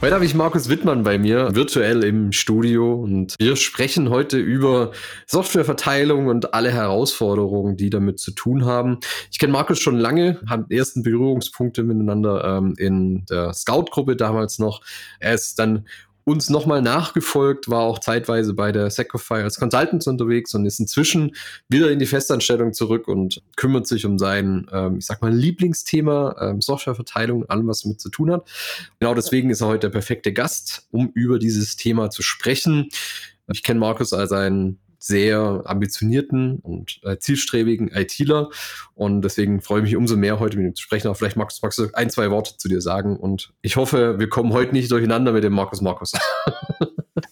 Heute habe ich Markus Wittmann bei mir, virtuell im Studio und wir sprechen heute über Softwareverteilung und alle Herausforderungen, die damit zu tun haben. Ich kenne Markus schon lange, haben ersten Berührungspunkte miteinander ähm, in der Scout-Gruppe damals noch. Er ist dann uns nochmal nachgefolgt, war auch zeitweise bei der Secofy als Consultant unterwegs und ist inzwischen wieder in die Festanstellung zurück und kümmert sich um sein, ähm, ich sag mal, Lieblingsthema, ähm, Softwareverteilung, allem, was damit zu tun hat. Genau deswegen ist er heute der perfekte Gast, um über dieses Thema zu sprechen. Ich kenne Markus als einen sehr ambitionierten und äh, zielstrebigen ITler. Und deswegen freue ich mich umso mehr, heute mit ihm zu sprechen. Aber vielleicht magst, magst du ein, zwei Worte zu dir sagen. Und ich hoffe, wir kommen heute nicht durcheinander mit dem Markus Markus.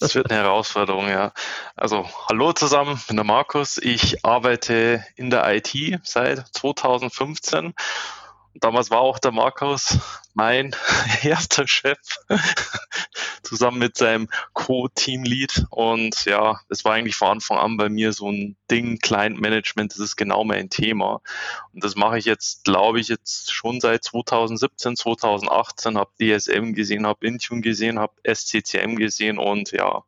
Das wird eine Herausforderung, ja. Also, hallo zusammen, ich bin der Markus. Ich arbeite in der IT seit 2015 Damals war auch der Markus mein erster Chef, zusammen mit seinem Co-Teamlead. Und ja, es war eigentlich von Anfang an bei mir so ein Ding, Client Management, das ist genau mein Thema. Und das mache ich jetzt, glaube ich, jetzt schon seit 2017, 2018, habe DSM gesehen, habe Intune gesehen, habe SCCM gesehen und ja,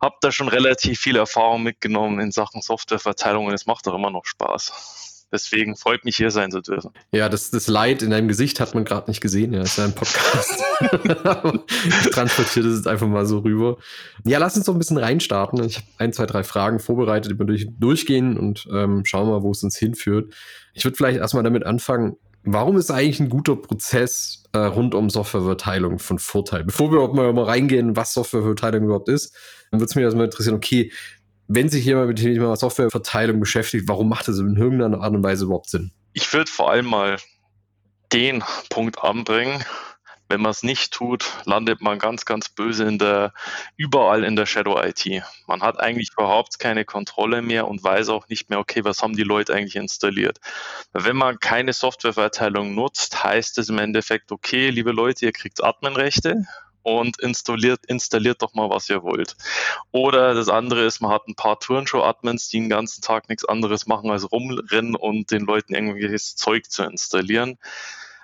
habe da schon relativ viel Erfahrung mitgenommen in Sachen Softwareverteilung und es macht auch immer noch Spaß. Deswegen freut mich, hier sein zu dürfen. Ja, das, das Leid in deinem Gesicht hat man gerade nicht gesehen. Ja, das ist ja ein Podcast. ich transportiere das jetzt einfach mal so rüber. Ja, lass uns doch ein bisschen reinstarten. Ich habe ein, zwei, drei Fragen vorbereitet, die wir durch, durchgehen und ähm, schauen mal, wo es uns hinführt. Ich würde vielleicht erstmal damit anfangen, Warum ist eigentlich ein guter Prozess äh, rund um Softwareverteilung von Vorteil? Bevor wir mal, mal reingehen, was Softwareverteilung überhaupt ist, dann würde es mich erstmal interessieren, okay, wenn sich jemand mit dem Thema Softwareverteilung beschäftigt, warum macht das in irgendeiner Art und Weise überhaupt Sinn? Ich würde vor allem mal den Punkt anbringen. Wenn man es nicht tut, landet man ganz, ganz böse in der, überall in der Shadow IT. Man hat eigentlich überhaupt keine Kontrolle mehr und weiß auch nicht mehr, okay, was haben die Leute eigentlich installiert. Wenn man keine Softwareverteilung nutzt, heißt es im Endeffekt, okay, liebe Leute, ihr kriegt Adminrechte, und installiert, installiert doch mal, was ihr wollt. Oder das andere ist, man hat ein paar Turnshow-Admins, die den ganzen Tag nichts anderes machen als rumrennen und den Leuten irgendwelches Zeug zu installieren.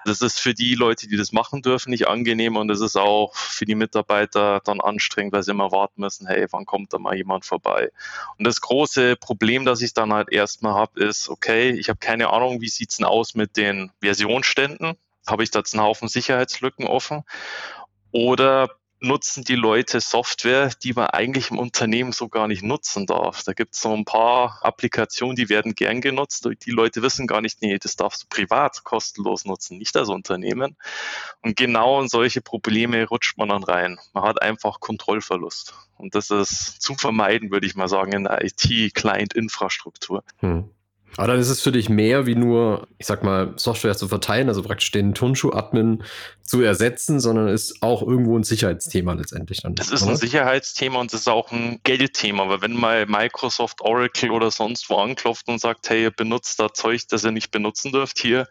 Das ist für die Leute, die das machen dürfen, nicht angenehm und es ist auch für die Mitarbeiter dann anstrengend, weil sie immer warten müssen, hey, wann kommt da mal jemand vorbei? Und das große Problem, das ich dann halt erstmal habe, ist, okay, ich habe keine Ahnung, wie sieht's denn aus mit den Versionsständen? Habe ich da jetzt einen Haufen Sicherheitslücken offen? Oder nutzen die Leute Software, die man eigentlich im Unternehmen so gar nicht nutzen darf. Da gibt es so ein paar Applikationen, die werden gern genutzt. Die Leute wissen gar nicht, nee, das darfst du privat kostenlos nutzen, nicht als Unternehmen. Und genau in solche Probleme rutscht man dann rein. Man hat einfach Kontrollverlust. Und das ist zu vermeiden, würde ich mal sagen, in der IT-Client-Infrastruktur. Hm. Aber dann ist es für dich mehr wie nur, ich sag mal, Software zu verteilen, also praktisch den Turnschuh-Admin zu ersetzen, sondern ist auch irgendwo ein Sicherheitsthema letztendlich dann. Das ist oder? ein Sicherheitsthema und es ist auch ein Geldthema, weil wenn mal Microsoft, Oracle oder sonst wo anklopft und sagt, hey, ihr benutzt da Zeug, das ihr nicht benutzen dürft, hier,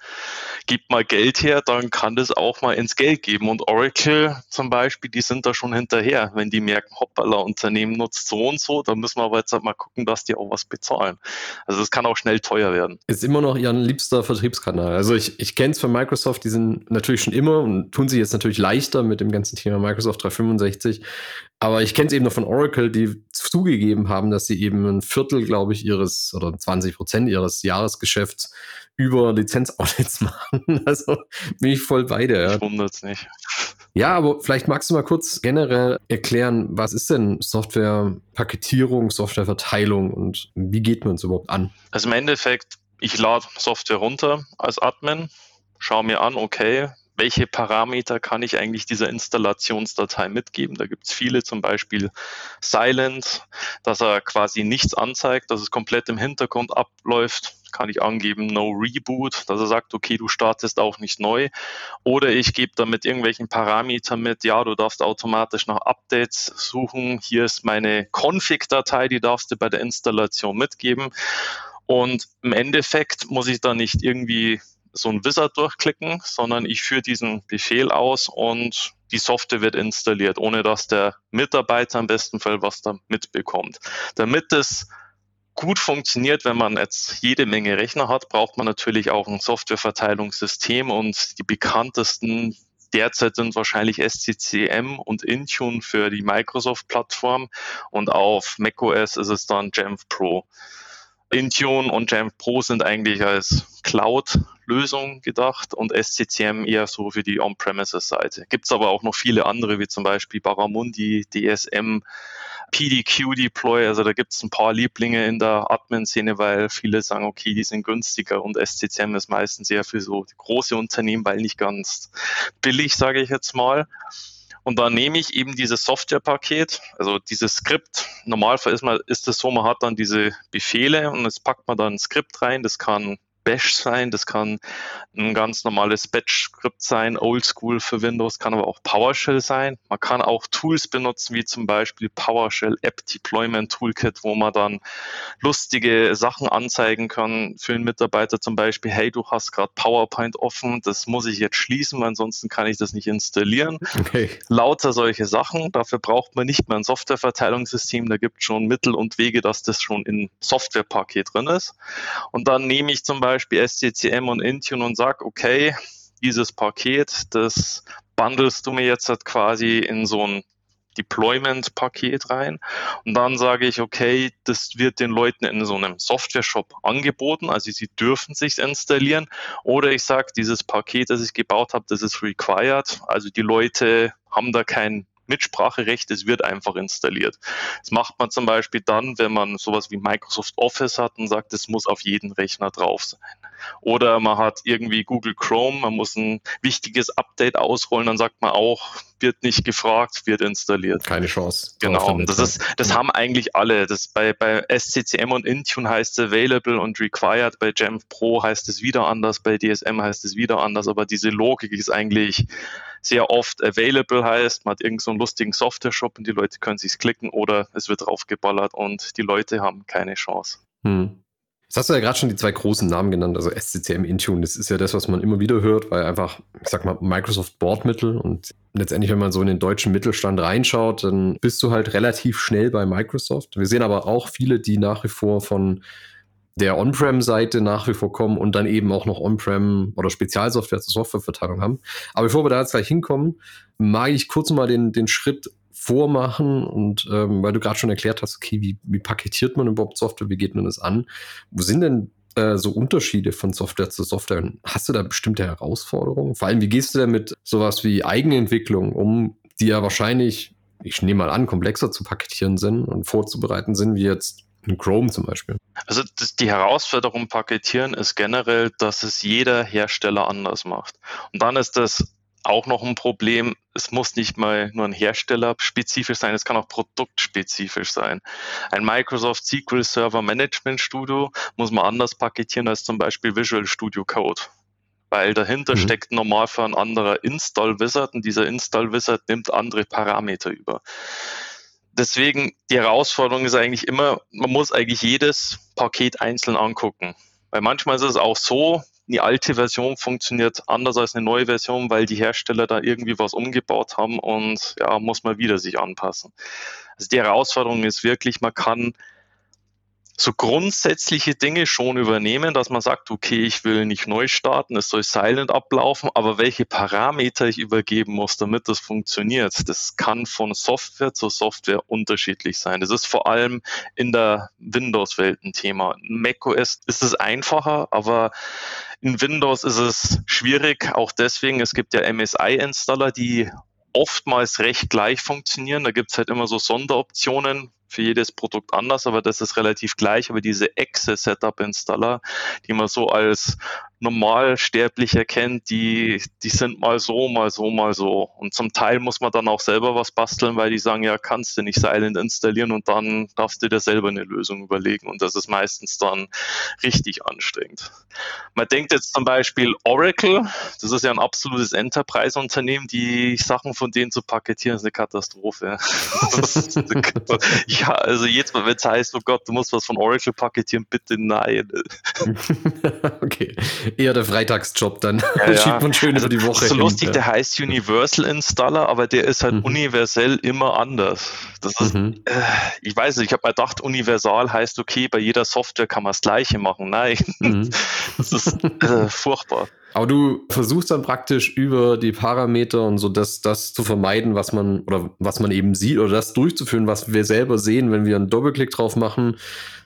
gebt mal Geld her, dann kann das auch mal ins Geld geben. Und Oracle zum Beispiel, die sind da schon hinterher. Wenn die merken, hoppala, Unternehmen nutzt so und so, dann müssen wir aber jetzt halt mal gucken, dass die auch was bezahlen. Also das kann auch schnell teuer werden. Ist immer noch ihr liebster Vertriebskanal. Also ich, ich kenne es von Microsoft, die sind natürlich schon immer und tun sich jetzt natürlich leichter mit dem ganzen Thema Microsoft 365. Aber ich kenne es eben noch von Oracle, die zugegeben haben, dass sie eben ein Viertel, glaube ich, ihres oder 20 Prozent ihres Jahresgeschäfts über Lizenzaudits machen. Also bin ich voll bei dir. Ja. Wundert's nicht. Ja, aber vielleicht magst du mal kurz generell erklären, was ist denn Softwarepaketierung, Softwareverteilung und wie geht man es überhaupt an? Also im Endeffekt, ich lade Software runter als Admin, schaue mir an, okay, welche Parameter kann ich eigentlich dieser Installationsdatei mitgeben. Da gibt es viele, zum Beispiel Silent, dass er quasi nichts anzeigt, dass es komplett im Hintergrund abläuft kann ich angeben No Reboot, dass er sagt, okay, du startest auch nicht neu. Oder ich gebe damit irgendwelchen Parametern mit, ja, du darfst automatisch nach Updates suchen. Hier ist meine Config-Datei, die darfst du bei der Installation mitgeben. Und im Endeffekt muss ich da nicht irgendwie so ein Wizard durchklicken, sondern ich führe diesen Befehl aus und die Software wird installiert, ohne dass der Mitarbeiter im besten Fall was da mitbekommt. Damit es gut funktioniert, wenn man jetzt jede Menge Rechner hat, braucht man natürlich auch ein Softwareverteilungssystem und die bekanntesten derzeit sind wahrscheinlich SCCM und Intune für die Microsoft-Plattform und auf macOS ist es dann Jamf Pro. Intune und Jamf Pro sind eigentlich als Cloud-Lösung gedacht und SCCM eher so für die On-Premises-Seite. Gibt es aber auch noch viele andere, wie zum Beispiel Barramundi, DSM, PDQ Deploy. Also da gibt es ein paar Lieblinge in der Admin-Szene, weil viele sagen, okay, die sind günstiger und SCCM ist meistens eher für so große Unternehmen, weil nicht ganz billig, sage ich jetzt mal. Und dann nehme ich eben dieses Softwarepaket, also dieses Skript. Normalfall ist, man, ist es so, man hat dann diese Befehle und jetzt packt man dann ein Skript rein. Das kann Bash sein, das kann ein ganz normales Batch-Skript sein, Oldschool für Windows, kann aber auch PowerShell sein. Man kann auch Tools benutzen, wie zum Beispiel PowerShell App Deployment Toolkit, wo man dann lustige Sachen anzeigen kann für einen Mitarbeiter, zum Beispiel, hey, du hast gerade PowerPoint offen, das muss ich jetzt schließen, weil ansonsten kann ich das nicht installieren. Okay. Lauter solche Sachen. Dafür braucht man nicht mehr ein Softwareverteilungssystem, da gibt es schon Mittel und Wege, dass das schon in Softwarepaket drin ist. Und dann nehme ich zum Beispiel Beispiel SCCM und Intune und sag, okay, dieses Paket, das bundelst du mir jetzt halt quasi in so ein Deployment-Paket rein. Und dann sage ich, okay, das wird den Leuten in so einem Software-Shop angeboten, also sie dürfen sich installieren. Oder ich sage, dieses Paket, das ich gebaut habe, das ist required. Also die Leute haben da kein Mitspracherecht, es wird einfach installiert. Das macht man zum Beispiel dann, wenn man sowas wie Microsoft Office hat und sagt, es muss auf jeden Rechner drauf sein. Oder man hat irgendwie Google Chrome, man muss ein wichtiges Update ausrollen, dann sagt man auch, wird nicht gefragt, wird installiert. Keine Chance. Genau. Das ist, das haben eigentlich alle. Das bei, bei SCCM und Intune heißt es available und required. Bei Jamf Pro heißt es wieder anders. Bei DSM heißt es wieder anders. Aber diese Logik ist eigentlich sehr oft available heißt, man hat irgendeinen so lustigen Software-Shop und die Leute können sich klicken oder es wird draufgeballert und die Leute haben keine Chance. Hm. Jetzt hast du ja gerade schon die zwei großen Namen genannt, also SCCM Intune. Das ist ja das, was man immer wieder hört, weil einfach, ich sag mal, Microsoft Bordmittel und letztendlich, wenn man so in den deutschen Mittelstand reinschaut, dann bist du halt relativ schnell bei Microsoft. Wir sehen aber auch viele, die nach wie vor von der On-Prem-Seite nach wie vor kommen und dann eben auch noch On-Prem oder Spezialsoftware zur Softwareverteilung haben. Aber bevor wir da jetzt gleich hinkommen, mag ich kurz mal den, den Schritt vormachen und ähm, weil du gerade schon erklärt hast, okay, wie, wie paketiert man überhaupt Software, wie geht man das an? Wo sind denn äh, so Unterschiede von Software zu Software? Hast du da bestimmte Herausforderungen? Vor allem, wie gehst du denn mit sowas wie Eigenentwicklung um, die ja wahrscheinlich, ich nehme mal an, komplexer zu paketieren sind und vorzubereiten sind, wie jetzt in Chrome zum Beispiel. Also das, die Herausforderung paketieren ist generell, dass es jeder Hersteller anders macht. Und dann ist das auch noch ein Problem. Es muss nicht mal nur ein Hersteller spezifisch sein, es kann auch produktspezifisch sein. Ein Microsoft SQL Server Management Studio muss man anders paketieren als zum Beispiel Visual Studio Code. Weil dahinter mhm. steckt normal für ein anderer Install Wizard und dieser Install Wizard nimmt andere Parameter über deswegen die Herausforderung ist eigentlich immer, man muss eigentlich jedes Paket einzeln angucken. Weil manchmal ist es auch so, eine alte Version funktioniert anders als eine neue Version, weil die Hersteller da irgendwie was umgebaut haben und ja, muss man wieder sich anpassen. Also die Herausforderung ist wirklich, man kann so grundsätzliche Dinge schon übernehmen, dass man sagt, okay, ich will nicht neu starten, es soll silent ablaufen, aber welche Parameter ich übergeben muss, damit das funktioniert, das kann von Software zu Software unterschiedlich sein. Das ist vor allem in der Windows-Welt ein Thema. In macOS ist es einfacher, aber in Windows ist es schwierig, auch deswegen, es gibt ja MSI-Installer, die oftmals recht gleich funktionieren. Da gibt es halt immer so Sonderoptionen, für jedes Produkt anders, aber das ist relativ gleich. Aber diese Exe Setup Installer, die man so als Normalsterblicher kennt, die, die sind mal so, mal so, mal so. Und zum Teil muss man dann auch selber was basteln, weil die sagen, ja, kannst du nicht Silent installieren und dann darfst du dir selber eine Lösung überlegen. Und das ist meistens dann richtig anstrengend. Man denkt jetzt zum Beispiel Oracle, das ist ja ein absolutes Enterprise-Unternehmen, die Sachen von denen zu paketieren, ist eine Katastrophe. Ja, also jetzt wenn es heißt, oh Gott, du musst was von Oracle paketieren, bitte nein. okay eher der Freitagsjob dann. Ja, ja. Schiebt man schön also, über die Woche. So hin, lustig, ja. der heißt Universal Installer, aber der ist halt mhm. universell immer anders. Das ist, mhm. äh, ich weiß nicht, ich habe mal gedacht, universal heißt, okay, bei jeder Software kann man das Gleiche machen. Nein, mhm. das ist äh, furchtbar. Aber du versuchst dann praktisch über die Parameter und so das, das zu vermeiden, was man oder was man eben sieht oder das durchzuführen, was wir selber sehen, wenn wir einen Doppelklick drauf machen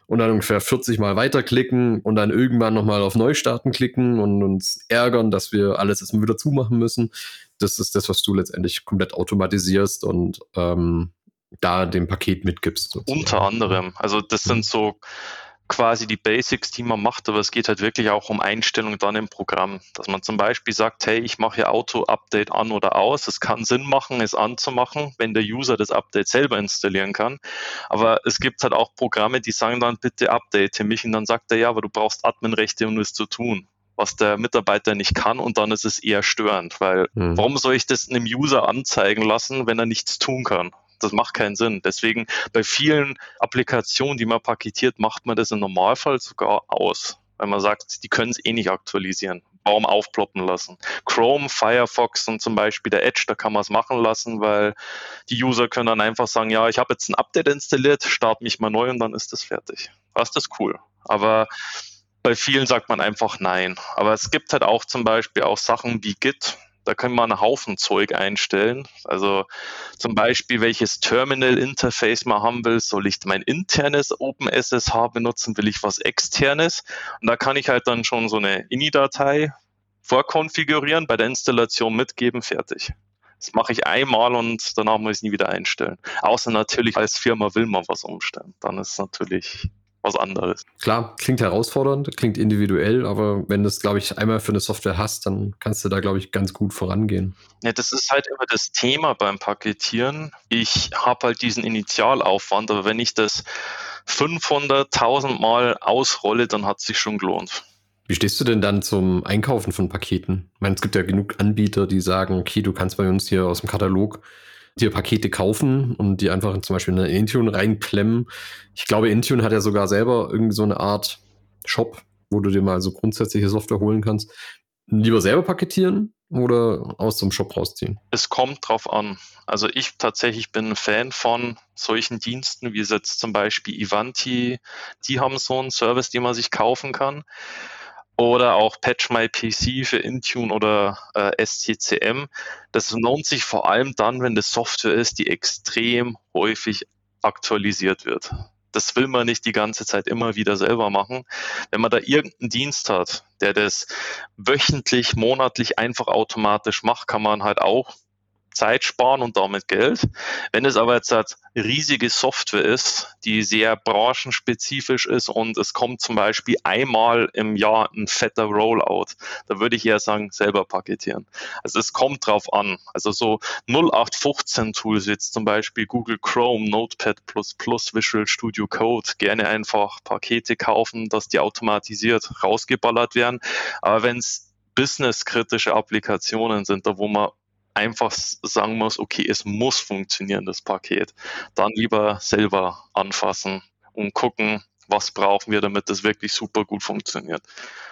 und dann ungefähr 40 Mal weiterklicken und dann irgendwann nochmal auf Neustarten klicken und uns ärgern, dass wir alles erstmal wieder zumachen müssen. Das ist das, was du letztendlich komplett automatisierst und ähm, da dem Paket mitgibst. Sozusagen. Unter anderem. Also das sind so quasi die Basics, die man macht, aber es geht halt wirklich auch um Einstellungen dann im Programm. Dass man zum Beispiel sagt, hey, ich mache hier Auto-Update an oder aus. Es kann Sinn machen, es anzumachen, wenn der User das Update selber installieren kann. Aber es gibt halt auch Programme, die sagen dann, bitte update mich und dann sagt er, ja, aber du brauchst Adminrechte, um es zu tun was der Mitarbeiter nicht kann und dann ist es eher störend, weil mhm. warum soll ich das einem User anzeigen lassen, wenn er nichts tun kann? Das macht keinen Sinn. Deswegen bei vielen Applikationen, die man paketiert, macht man das im Normalfall sogar aus, weil man sagt, die können es eh nicht aktualisieren. Baum aufploppen lassen. Chrome, Firefox und zum Beispiel der Edge, da kann man es machen lassen, weil die User können dann einfach sagen, ja, ich habe jetzt ein Update installiert, starte mich mal neu und dann ist das fertig. Das ist cool. Aber bei vielen sagt man einfach nein. Aber es gibt halt auch zum Beispiel auch Sachen wie Git, da können wir einen Haufen Zeug einstellen. Also zum Beispiel, welches Terminal-Interface man haben will. Soll ich mein internes OpenSSH benutzen? Will ich was externes? Und da kann ich halt dann schon so eine INI-Datei vorkonfigurieren, bei der Installation mitgeben, fertig. Das mache ich einmal und danach muss ich es nie wieder einstellen. Außer natürlich als Firma will man was umstellen. Dann ist es natürlich was anderes. Klar, klingt herausfordernd, klingt individuell, aber wenn du es, glaube ich, einmal für eine Software hast, dann kannst du da, glaube ich, ganz gut vorangehen. Ja, das ist halt immer das Thema beim Paketieren. Ich habe halt diesen Initialaufwand, aber wenn ich das 500.000 Mal ausrolle, dann hat es sich schon gelohnt. Wie stehst du denn dann zum Einkaufen von Paketen? Ich meine, es gibt ja genug Anbieter, die sagen, okay, du kannst bei uns hier aus dem Katalog dir Pakete kaufen und die einfach zum Beispiel in Intune reinklemmen. Ich glaube, Intune hat ja sogar selber irgendwie so eine Art Shop, wo du dir mal so grundsätzliche Software holen kannst. Lieber selber paketieren oder aus dem Shop rausziehen? Es kommt drauf an. Also ich tatsächlich bin ein Fan von solchen Diensten, wie jetzt zum Beispiel Ivanti. Die haben so einen Service, den man sich kaufen kann oder auch Patch My PC für Intune oder äh, SCCM. Das lohnt sich vor allem dann, wenn das Software ist, die extrem häufig aktualisiert wird. Das will man nicht die ganze Zeit immer wieder selber machen. Wenn man da irgendeinen Dienst hat, der das wöchentlich, monatlich einfach automatisch macht, kann man halt auch Zeit sparen und damit Geld. Wenn es aber jetzt halt riesige Software ist, die sehr branchenspezifisch ist und es kommt zum Beispiel einmal im Jahr ein fetter Rollout, da würde ich eher sagen, selber paketieren. Also es kommt drauf an. Also so 0815 Tools, jetzt zum Beispiel Google Chrome, Notepad++, Visual Studio Code, gerne einfach Pakete kaufen, dass die automatisiert rausgeballert werden. Aber wenn es businesskritische Applikationen sind, da wo man einfach sagen muss, okay, es muss funktionieren, das Paket, dann lieber selber anfassen und gucken, was brauchen wir, damit das wirklich super gut funktioniert.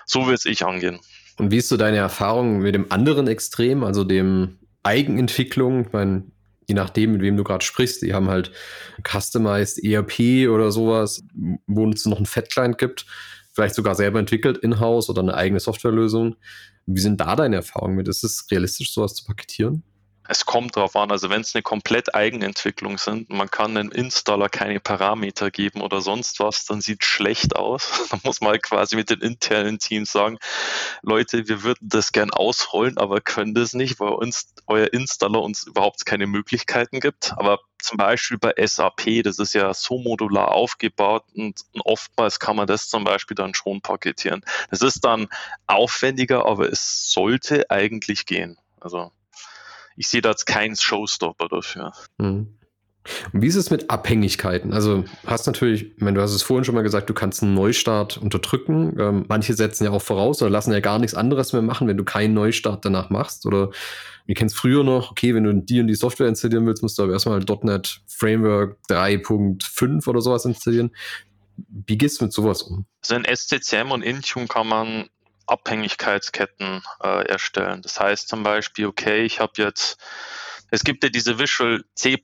So würde ich angehen. Und wie ist so deine Erfahrung mit dem anderen Extrem, also dem Eigenentwicklung? Ich meine, je nachdem, mit wem du gerade sprichst, die haben halt Customized ERP oder sowas, wo es noch einen Fat-Client gibt, vielleicht sogar selber entwickelt in-house oder eine eigene Softwarelösung. Wie sind da deine Erfahrungen mit? Ist es realistisch, sowas zu paketieren? Es kommt darauf an, also wenn es eine komplett Eigenentwicklung sind, man kann einem Installer keine Parameter geben oder sonst was, dann sieht es schlecht aus. Dann muss man halt quasi mit den internen Teams sagen, Leute, wir würden das gern ausrollen, aber können das nicht, weil uns euer Installer uns überhaupt keine Möglichkeiten gibt. Aber zum Beispiel bei SAP, das ist ja so modular aufgebaut und oftmals kann man das zum Beispiel dann schon paketieren. Das ist dann aufwendiger, aber es sollte eigentlich gehen. Also ich sehe da jetzt keinen Showstopper dafür. Mhm. Und wie ist es mit Abhängigkeiten? Also hast natürlich, wenn du hast es vorhin schon mal gesagt, du kannst einen Neustart unterdrücken. Ähm, manche setzen ja auch voraus oder lassen ja gar nichts anderes mehr machen, wenn du keinen Neustart danach machst. Oder wir kennen es früher noch, okay, wenn du die und die Software installieren willst, musst du aber erstmal .NET Framework 3.5 oder sowas installieren. Wie gehst du mit sowas um? Also in SCCM und Intune kann man Abhängigkeitsketten äh, erstellen. Das heißt zum Beispiel, okay, ich habe jetzt, es gibt ja diese Visual C++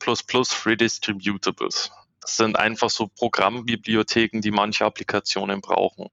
Redistributables. Das sind einfach so Programmbibliotheken, die manche Applikationen brauchen.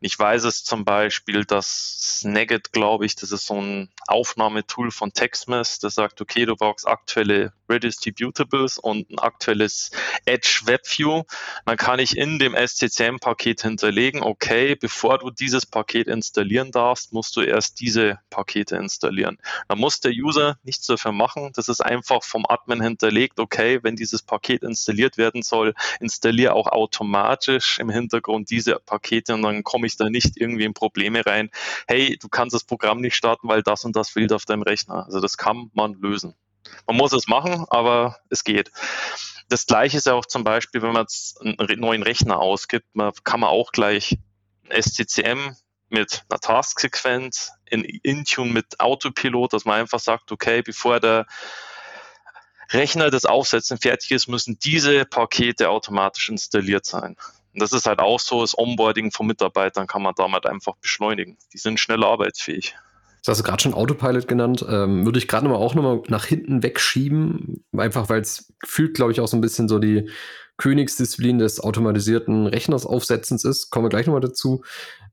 Ich weiß es zum Beispiel, dass Snagit, glaube ich, das ist so ein Aufnahmetool von TextMess, das sagt, okay, du brauchst aktuelle Redistributables und ein aktuelles Edge WebView. Dann kann ich in dem SCCM-Paket hinterlegen, okay, bevor du dieses Paket installieren darfst, musst du erst diese Pakete installieren. Dann muss der User nichts dafür machen. Das ist einfach vom Admin hinterlegt, okay, wenn dieses Paket installiert werden soll, installiere auch automatisch im Hintergrund diese Pakete und dann komme ich da nicht irgendwie in Probleme rein, hey, du kannst das Programm nicht starten, weil das und das fehlt auf deinem Rechner. Also das kann man lösen. Man muss es machen, aber es geht. Das gleiche ist ja auch zum Beispiel, wenn man jetzt einen neuen Rechner ausgibt, man, kann man auch gleich SCCM mit einer Task-Sequenz, in Intune mit Autopilot, dass man einfach sagt, okay, bevor der Rechner das Aufsetzen fertig ist, müssen diese Pakete automatisch installiert sein. Und das ist halt auch so, das Onboarding von Mitarbeitern kann man damit einfach beschleunigen. Die sind schneller arbeitsfähig. Das hast du gerade schon Autopilot genannt. Ähm, würde ich gerade mal auch nochmal nach hinten wegschieben, einfach weil es gefühlt, glaube ich, auch so ein bisschen so die Königsdisziplin des automatisierten Rechners aufsetzens ist. Kommen wir gleich nochmal dazu.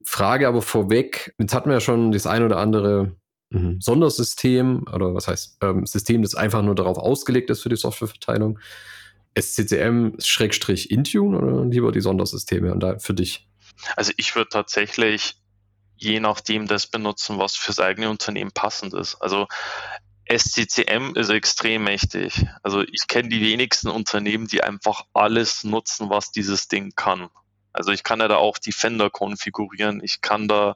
Frage aber vorweg, jetzt hatten wir ja schon das ein oder andere mhm. Sondersystem oder was heißt ähm, System, das einfach nur darauf ausgelegt ist für die Softwareverteilung. SCCM-Intune oder lieber die Sondersysteme und da für dich? Also ich würde tatsächlich je nachdem das benutzen, was fürs eigene Unternehmen passend ist. Also SCCM ist extrem mächtig. Also ich kenne die wenigsten Unternehmen, die einfach alles nutzen, was dieses Ding kann. Also ich kann ja da auch Defender konfigurieren. Ich kann da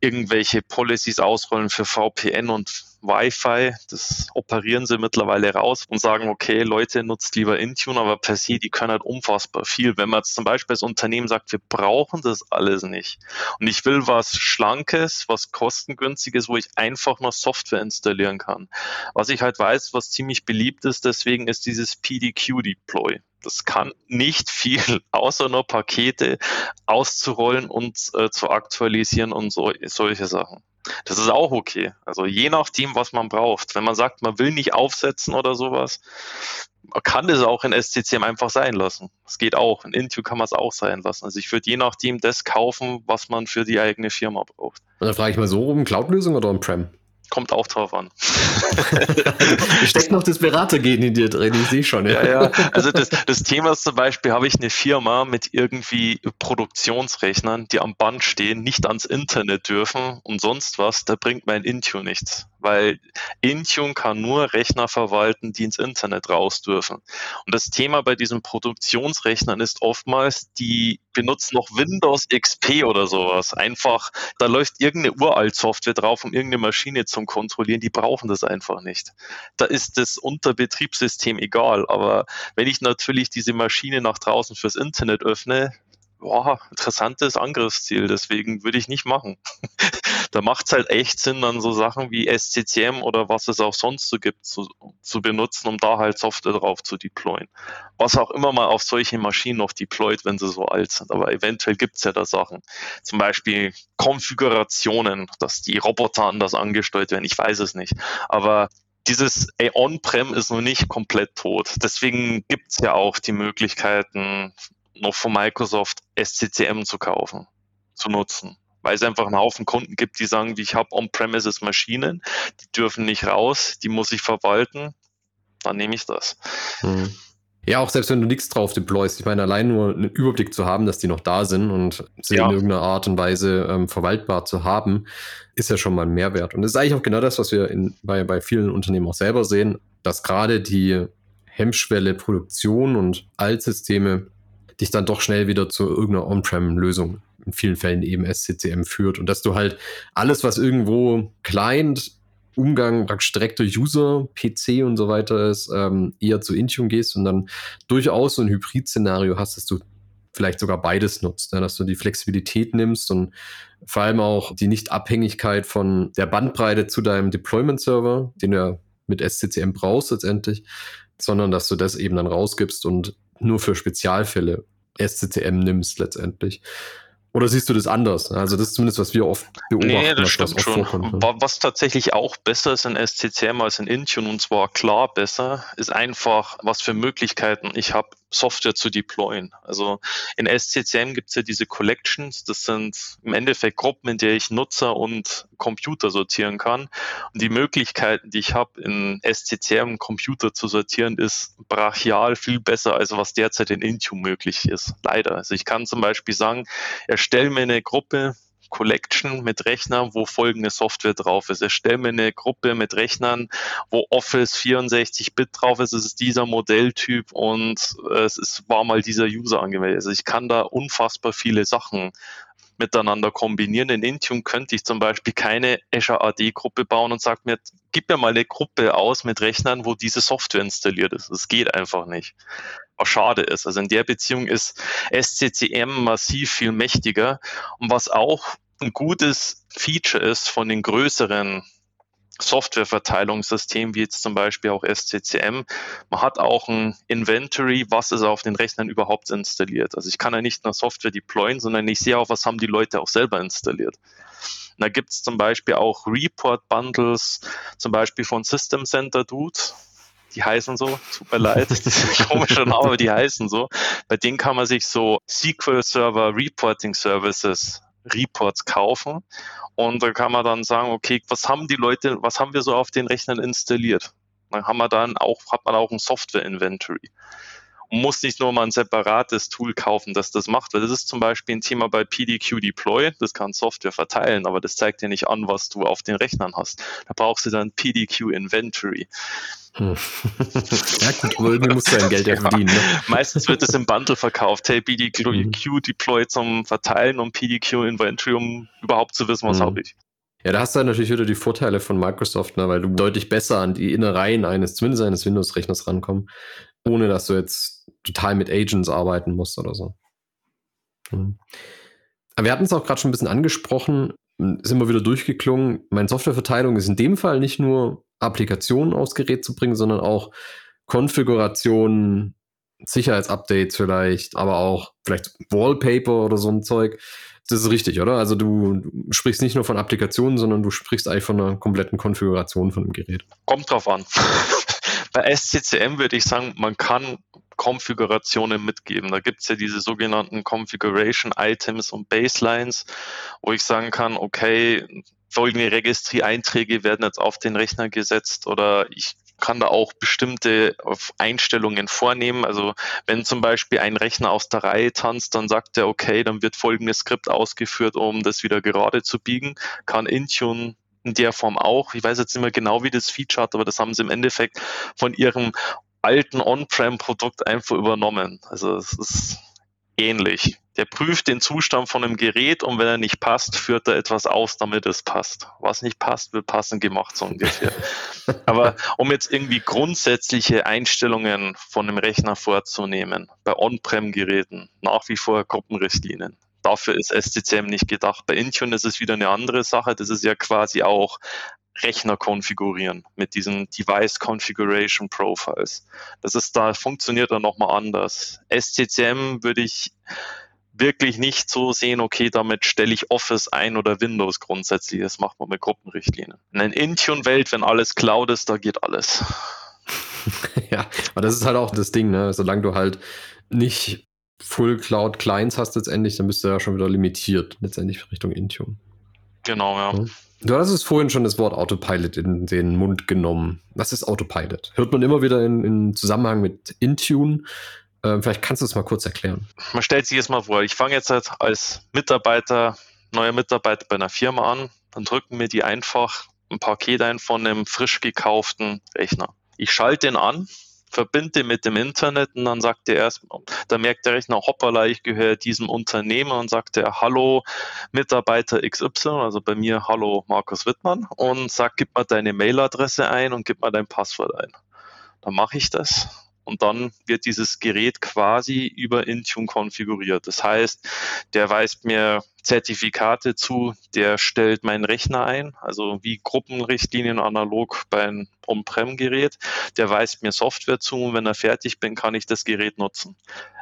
irgendwelche Policies ausrollen für VPN und Wi-Fi. Das operieren sie mittlerweile raus und sagen, okay, Leute, nutzt lieber Intune, aber per se, die können halt unfassbar viel. Wenn man jetzt zum Beispiel als Unternehmen sagt, wir brauchen das alles nicht und ich will was Schlankes, was kostengünstiges, wo ich einfach nur Software installieren kann. Was ich halt weiß, was ziemlich beliebt ist, deswegen ist dieses PDQ-Deploy. Das kann nicht viel, außer nur Pakete auszurollen und äh, zu aktualisieren und so, solche Sachen. Das ist auch okay. Also je nachdem, was man braucht. Wenn man sagt, man will nicht aufsetzen oder sowas, man kann das auch in SCCM einfach sein lassen. Das geht auch. In Intune kann man es auch sein lassen. Also ich würde je nachdem das kaufen, was man für die eigene Firma braucht. Und dann frage ich mal so rum, Cloud-Lösung oder On-Prem? Kommt auch drauf an. Steckt noch das Beratergehen in dir drin, ich sehe schon. Ja, ja. Also das, das Thema ist zum Beispiel, habe ich eine Firma mit irgendwie Produktionsrechnern, die am Band stehen, nicht ans Internet dürfen und sonst was, da bringt mein Intune nichts weil Intune kann nur Rechner verwalten, die ins Internet raus dürfen. Und das Thema bei diesen Produktionsrechnern ist oftmals, die benutzen noch Windows XP oder sowas. Einfach, da läuft irgendeine uralt Software drauf, um irgendeine Maschine zu kontrollieren. Die brauchen das einfach nicht. Da ist das Unterbetriebssystem egal. Aber wenn ich natürlich diese Maschine nach draußen fürs Internet öffne, boah, interessantes Angriffsziel, deswegen würde ich nicht machen. da macht es halt echt Sinn, dann so Sachen wie SCCM oder was es auch sonst so gibt, zu, zu benutzen, um da halt Software drauf zu deployen. Was auch immer mal auf solche Maschinen noch deployt, wenn sie so alt sind. Aber eventuell gibt es ja da Sachen. Zum Beispiel Konfigurationen, dass die Roboter anders angesteuert werden. Ich weiß es nicht. Aber dieses On-Prem ist noch nicht komplett tot. Deswegen gibt es ja auch die Möglichkeiten, noch von Microsoft SCCM zu kaufen, zu nutzen. Weil es einfach einen Haufen Kunden gibt, die sagen, ich habe On-Premises Maschinen, die dürfen nicht raus, die muss ich verwalten, dann nehme ich das. Hm. Ja, auch selbst wenn du nichts drauf deployst. Ich meine, allein nur einen Überblick zu haben, dass die noch da sind und sie ja. in irgendeiner Art und Weise ähm, verwaltbar zu haben, ist ja schon mal ein Mehrwert. Und das ist eigentlich auch genau das, was wir in, bei, bei vielen Unternehmen auch selber sehen, dass gerade die Hemmschwelle Produktion und Altsysteme dich dann doch schnell wieder zu irgendeiner On-Prem-Lösung vielen Fällen eben SCCM führt und dass du halt alles, was irgendwo Client, Umgang praktisch direkter User, PC und so weiter ist, ähm, eher zu Intune gehst und dann durchaus so ein Hybrid-Szenario hast, dass du vielleicht sogar beides nutzt, ne? dass du die Flexibilität nimmst und vor allem auch die Nicht-Abhängigkeit von der Bandbreite zu deinem Deployment-Server, den du ja mit SCCM brauchst letztendlich, sondern dass du das eben dann rausgibst und nur für Spezialfälle SCCM nimmst letztendlich. Oder siehst du das anders? Also das ist zumindest, was wir oft beobachten. Nee, das stimmt schon. Vorkommt. Ne? Was tatsächlich auch besser ist in SCCM als in Intune, und zwar klar besser, ist einfach, was für Möglichkeiten ich habe, Software zu deployen. Also in SCCM gibt es ja diese Collections, das sind im Endeffekt Gruppen, in der ich Nutzer und Computer sortieren kann. Und die Möglichkeiten, die ich habe, in SCCM Computer zu sortieren, ist brachial viel besser, als was derzeit in Intune möglich ist. Leider. Also ich kann zum Beispiel sagen, erstelle mir eine Gruppe Collection mit Rechnern, wo folgende Software drauf ist. Erstelle mir eine Gruppe mit Rechnern, wo Office 64-Bit drauf ist. Es ist dieser Modelltyp und äh, es ist, war mal dieser User angemeldet. Also ich kann da unfassbar viele Sachen miteinander kombinieren. In Intune könnte ich zum Beispiel keine Azure AD-Gruppe bauen und sage mir, gib mir mal eine Gruppe aus mit Rechnern, wo diese Software installiert ist. Das geht einfach nicht was schade ist. Also in der Beziehung ist SCCM massiv viel mächtiger. Und was auch ein gutes Feature ist von den größeren Softwareverteilungssystemen, wie jetzt zum Beispiel auch SCCM. Man hat auch ein Inventory, was ist auf den Rechnern überhaupt installiert. Also ich kann ja nicht nur Software deployen, sondern ich sehe auch, was haben die Leute auch selber installiert. Und da gibt es zum Beispiel auch Report-Bundles, zum Beispiel von System Center Dude die heißen so, tut mir leid, das ist ein komischer Name, aber die heißen so. Bei denen kann man sich so SQL Server Reporting Services Reports kaufen und da kann man dann sagen, okay, was haben die Leute, was haben wir so auf den Rechnern installiert? Dann haben wir dann auch, hat man auch ein Software Inventory muss nicht nur mal ein separates Tool kaufen, das das macht, weil das ist zum Beispiel ein Thema bei PDQ Deploy, das kann Software verteilen, aber das zeigt dir nicht an, was du auf den Rechnern hast. Da brauchst du dann PDQ Inventory. Hm. ja, gut, irgendwie musst du dein Geld ja verdienen. Ne? Meistens wird es im Bundle verkauft. Hey, PDQ mhm. Deploy zum Verteilen und PDQ Inventory, um überhaupt zu wissen, was mhm. habe ich. Ja, da hast du natürlich wieder die Vorteile von Microsoft, ne, weil du deutlich besser an die Innereien eines, zumindest eines Windows-Rechners rankommst, ohne dass du jetzt total mit Agents arbeiten musst oder so. Mhm. Aber wir hatten es auch gerade schon ein bisschen angesprochen, ist immer wieder durchgeklungen. Meine Softwareverteilung ist in dem Fall nicht nur Applikationen aufs Gerät zu bringen, sondern auch Konfigurationen, Sicherheitsupdates vielleicht, aber auch vielleicht Wallpaper oder so ein Zeug. Das ist richtig, oder? Also du, du sprichst nicht nur von Applikationen, sondern du sprichst eigentlich von einer kompletten Konfiguration von dem Gerät. Kommt drauf an. Bei SCCM würde ich sagen, man kann Konfigurationen mitgeben. Da gibt es ja diese sogenannten Configuration Items und Baselines, wo ich sagen kann, okay, folgende Registry-Einträge werden jetzt auf den Rechner gesetzt oder ich kann da auch bestimmte Einstellungen vornehmen. Also wenn zum Beispiel ein Rechner aus der Reihe tanzt, dann sagt er, okay, dann wird folgendes Skript ausgeführt, um das wieder gerade zu biegen. Kann Intune in der Form auch. Ich weiß jetzt nicht mehr genau, wie das Feature hat, aber das haben sie im Endeffekt von ihrem alten On-Prem-Produkt einfach übernommen. Also es ist ähnlich. Der prüft den Zustand von einem Gerät und wenn er nicht passt, führt er etwas aus, damit es passt. Was nicht passt, wird passend gemacht, so ungefähr. Aber um jetzt irgendwie grundsätzliche Einstellungen von einem Rechner vorzunehmen, bei On-Prem-Geräten nach wie vor Gruppenrichtlinien. Dafür ist SCCM nicht gedacht. Bei Intune ist es wieder eine andere Sache. Das ist ja quasi auch Rechner konfigurieren mit diesen Device Configuration Profiles. Das ist da funktioniert dann nochmal anders. SCCM würde ich wirklich nicht so sehen, okay, damit stelle ich Office ein oder Windows grundsätzlich. Das macht man mit Gruppenrichtlinien. In einer Intune-Welt, wenn alles Cloud ist, da geht alles. ja, aber das ist halt auch das Ding, ne? Solange du halt nicht Full Cloud Clients hast letztendlich, dann bist du ja schon wieder limitiert, letztendlich Richtung Intune. Genau, ja. ja. Du hast es vorhin schon das Wort Autopilot in den Mund genommen. Was ist Autopilot? Hört man immer wieder in, in Zusammenhang mit Intune. Ähm, vielleicht kannst du es mal kurz erklären. Man stellt sich jetzt mal vor, ich fange jetzt halt als Mitarbeiter, neuer Mitarbeiter bei einer Firma an, dann drücken mir die einfach ein Paket ein von einem frisch gekauften Rechner. Ich schalte den an, verbinde mit dem Internet und dann sagt er erst, da merkt der Rechner, hoppala, ich gehöre diesem Unternehmen und sagt er, hallo Mitarbeiter XY, also bei mir, hallo Markus Wittmann und sagt, gib mal deine Mailadresse ein und gib mal dein Passwort ein. Dann mache ich das und dann wird dieses Gerät quasi über Intune konfiguriert. Das heißt, der weist mir Zertifikate zu, der stellt meinen Rechner ein, also wie Gruppenrichtlinien analog beim On-Prem-Gerät. Der weist mir Software zu und wenn er fertig bin, kann ich das Gerät nutzen.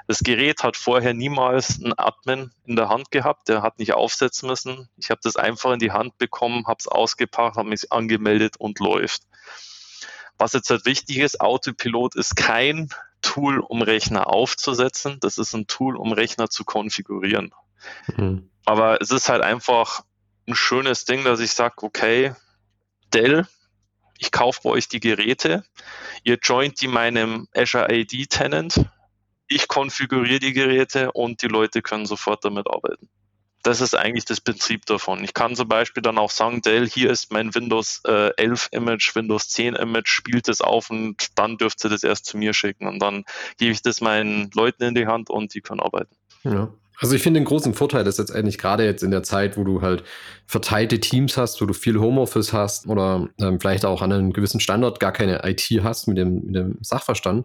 Das Gerät hat vorher niemals einen Admin in der Hand gehabt, der hat nicht aufsetzen müssen. Ich habe das einfach in die Hand bekommen, habe es ausgepackt, habe mich angemeldet und läuft. Was jetzt halt wichtig ist, Autopilot ist kein Tool, um Rechner aufzusetzen. Das ist ein Tool, um Rechner zu konfigurieren. Mhm. Aber es ist halt einfach ein schönes Ding, dass ich sage, okay, Dell, ich kaufe bei euch die Geräte, ihr joint die meinem Azure AD Tenant, ich konfiguriere die Geräte und die Leute können sofort damit arbeiten das ist eigentlich das Prinzip davon. Ich kann zum Beispiel dann auch sagen, Dell, hier ist mein Windows äh, 11 Image, Windows 10 Image, spielt es auf und dann dürft ihr das erst zu mir schicken und dann gebe ich das meinen Leuten in die Hand und die können arbeiten. Ja. Also ich finde den großen Vorteil ist jetzt eigentlich gerade jetzt in der Zeit, wo du halt verteilte Teams hast, wo du viel Homeoffice hast oder ähm, vielleicht auch an einem gewissen Standort gar keine IT hast mit dem, mit dem Sachverstand.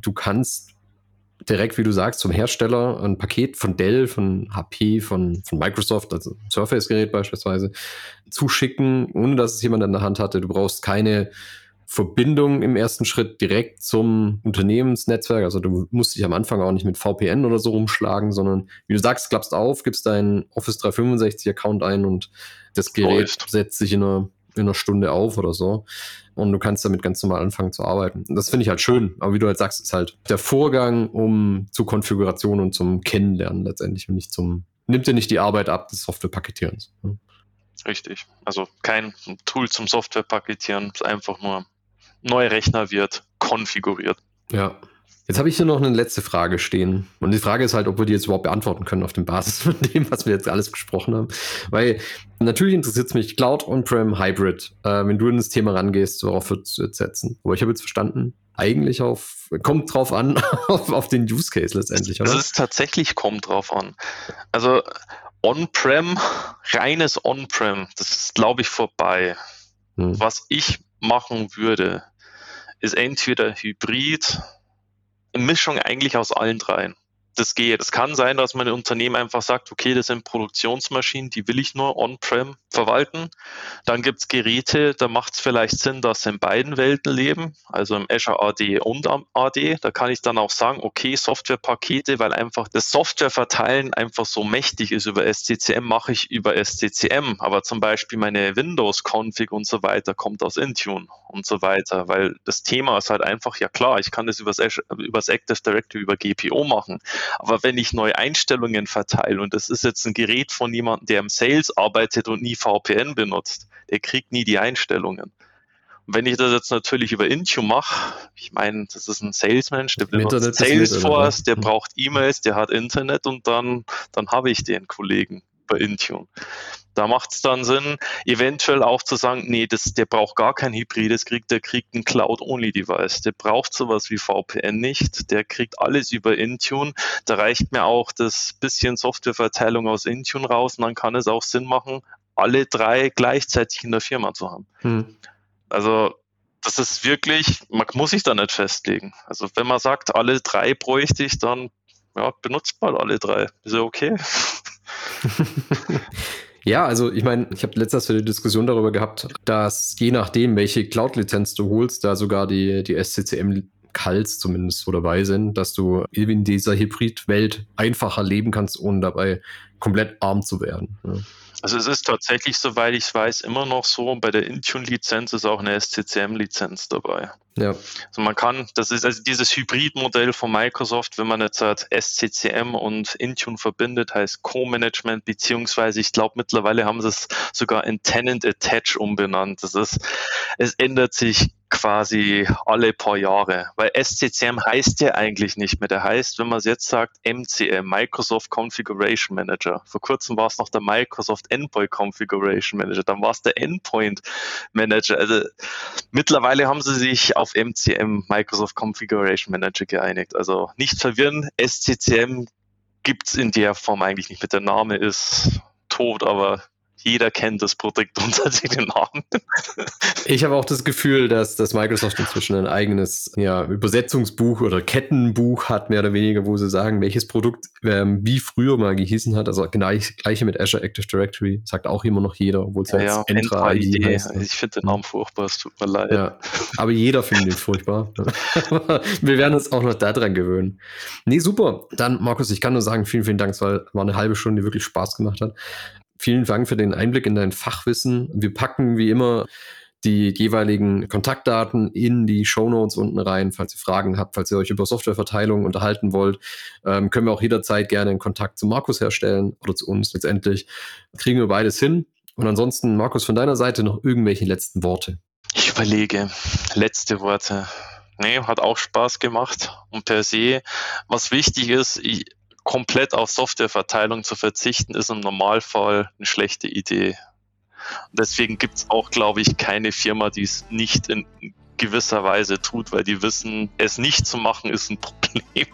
Du kannst direkt, wie du sagst, zum Hersteller ein Paket von Dell, von HP, von, von Microsoft, also Surface-Gerät beispielsweise, zuschicken, ohne dass es jemand in der Hand hatte. Du brauchst keine Verbindung im ersten Schritt direkt zum Unternehmensnetzwerk. Also du musst dich am Anfang auch nicht mit VPN oder so rumschlagen, sondern wie du sagst, klappst auf, gibst deinen Office 365 Account ein und das Gerät Läuft. setzt sich in einer, in einer Stunde auf oder so und du kannst damit ganz normal anfangen zu arbeiten. Und das finde ich halt schön. Aber wie du halt sagst, ist halt der Vorgang um zur Konfiguration und zum Kennenlernen letztendlich und nicht zum, nimmt dir nicht die Arbeit ab des Softwarepaketierens. Richtig. Also kein Tool zum Softwarepaketieren, es ist einfach nur neuer Rechner wird konfiguriert. Ja, Jetzt habe ich hier noch eine letzte Frage stehen. Und die Frage ist halt, ob wir die jetzt überhaupt beantworten können auf dem Basis von dem, was wir jetzt alles besprochen haben. Weil natürlich interessiert es mich Cloud, On-Prem, Hybrid. Äh, wenn du in das Thema rangehst, worauf du jetzt setzen? Aber ich habe jetzt verstanden, eigentlich auf, kommt drauf an, auf, auf den Use Case letztendlich, oder? Es ist tatsächlich kommt drauf an. Also On-Prem, reines On-Prem, das ist, glaube ich, vorbei. Hm. Was ich machen würde, ist entweder Hybrid, Mischung eigentlich aus allen dreien das geht. Es kann sein, dass mein Unternehmen einfach sagt, okay, das sind Produktionsmaschinen, die will ich nur on-prem verwalten. Dann gibt es Geräte, da macht es vielleicht Sinn, dass sie in beiden Welten leben, also im Azure AD und am AD. Da kann ich dann auch sagen, okay, Softwarepakete, weil einfach das Softwareverteilen einfach so mächtig ist über SCCM, mache ich über SCCM. Aber zum Beispiel meine Windows-Config und so weiter kommt aus Intune und so weiter, weil das Thema ist halt einfach, ja klar, ich kann das übers, Azure, übers Active Directory über GPO machen. Aber wenn ich neue Einstellungen verteile und das ist jetzt ein Gerät von jemandem, der im Sales arbeitet und nie VPN benutzt, der kriegt nie die Einstellungen. Und wenn ich das jetzt natürlich über Intune mache, ich meine, das ist ein Salesmensch, der benutzt Salesforce, der braucht E-Mails, der hat Internet und dann, dann habe ich den Kollegen bei Intune. Da macht es dann Sinn, eventuell auch zu sagen, nee, das, der braucht gar kein hybrides Krieg, der kriegt ein Cloud-Only-Device. Der braucht sowas wie VPN nicht, der kriegt alles über Intune. Da reicht mir auch das bisschen Softwareverteilung aus Intune raus und dann kann es auch Sinn machen, alle drei gleichzeitig in der Firma zu haben. Hm. Also das ist wirklich, man muss sich da nicht festlegen. Also wenn man sagt, alle drei bräuchte ich, dann ja, benutzt mal alle drei. Ist ja okay. Ja, also ich meine, ich habe letztens eine Diskussion darüber gehabt, dass je nachdem, welche Cloud-Lizenz du holst, da sogar die, die SCCM Calls zumindest so dabei sind, dass du in dieser Hybrid-Welt einfacher leben kannst, ohne dabei komplett arm zu werden. Ja. Also es ist tatsächlich, soweit ich weiß, immer noch so, bei der Intune-Lizenz ist auch eine SCCM-Lizenz dabei. Ja. Also man kann, das ist also dieses Hybridmodell von Microsoft, wenn man jetzt halt SCCM und Intune verbindet, heißt Co-Management, beziehungsweise ich glaube mittlerweile haben sie es sogar in Tenant Attach umbenannt. Das ist, es ändert sich quasi alle paar Jahre, weil SCCM heißt ja eigentlich nicht mehr. Der heißt, wenn man es jetzt sagt, MCM, Microsoft Configuration Manager. Vor kurzem war es noch der Microsoft Endpoint Configuration Manager, dann war es der Endpoint Manager. Also mittlerweile haben sie sich auf MCM, Microsoft Configuration Manager geeinigt. Also nicht verwirren, SCCM gibt es in der Form eigentlich nicht mit. Der Name ist tot, aber jeder kennt das Produkt unter den Namen. ich habe auch das Gefühl, dass, dass Microsoft inzwischen ein eigenes ja, Übersetzungsbuch oder Kettenbuch hat, mehr oder weniger, wo sie sagen, welches Produkt ähm, wie früher mal gehießen hat. Also genau gleiche mit Azure Active Directory, sagt auch immer noch jeder, obwohl es ja, ja jetzt Entra ID heißt. Ich finde den Namen furchtbar, es tut mir leid. Ja, aber jeder findet ihn furchtbar. Wir werden uns auch noch daran gewöhnen. Nee, super. Dann, Markus, ich kann nur sagen, vielen, vielen Dank. Es war, war eine halbe Stunde, die wirklich Spaß gemacht hat. Vielen Dank für den Einblick in dein Fachwissen. Wir packen wie immer die jeweiligen Kontaktdaten in die Show Notes unten rein, falls ihr Fragen habt, falls ihr euch über Softwareverteilung unterhalten wollt, ähm, können wir auch jederzeit gerne einen Kontakt zu Markus herstellen oder zu uns letztendlich. Kriegen wir beides hin. Und ansonsten, Markus, von deiner Seite noch irgendwelche letzten Worte. Ich überlege, letzte Worte. Nee, hat auch Spaß gemacht. Und per se, was wichtig ist, ich, komplett auf Softwareverteilung zu verzichten, ist im Normalfall eine schlechte Idee. Und deswegen gibt es auch, glaube ich, keine Firma, die es nicht in gewisser Weise tut, weil die wissen, es nicht zu machen, ist ein Problem.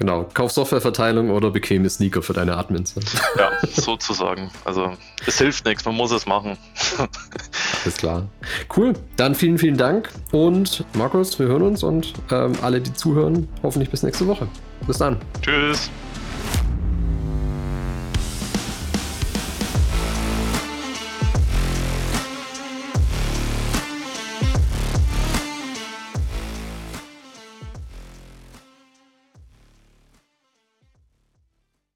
Genau, kauf Softwareverteilung oder bequeme Sneaker für deine Admins. Ja, sozusagen. Also es hilft nichts, man muss es machen. Alles klar. Cool, dann vielen, vielen Dank und Markus, wir hören uns und ähm, alle, die zuhören, hoffentlich bis nächste Woche. Bis dann. Tschüss.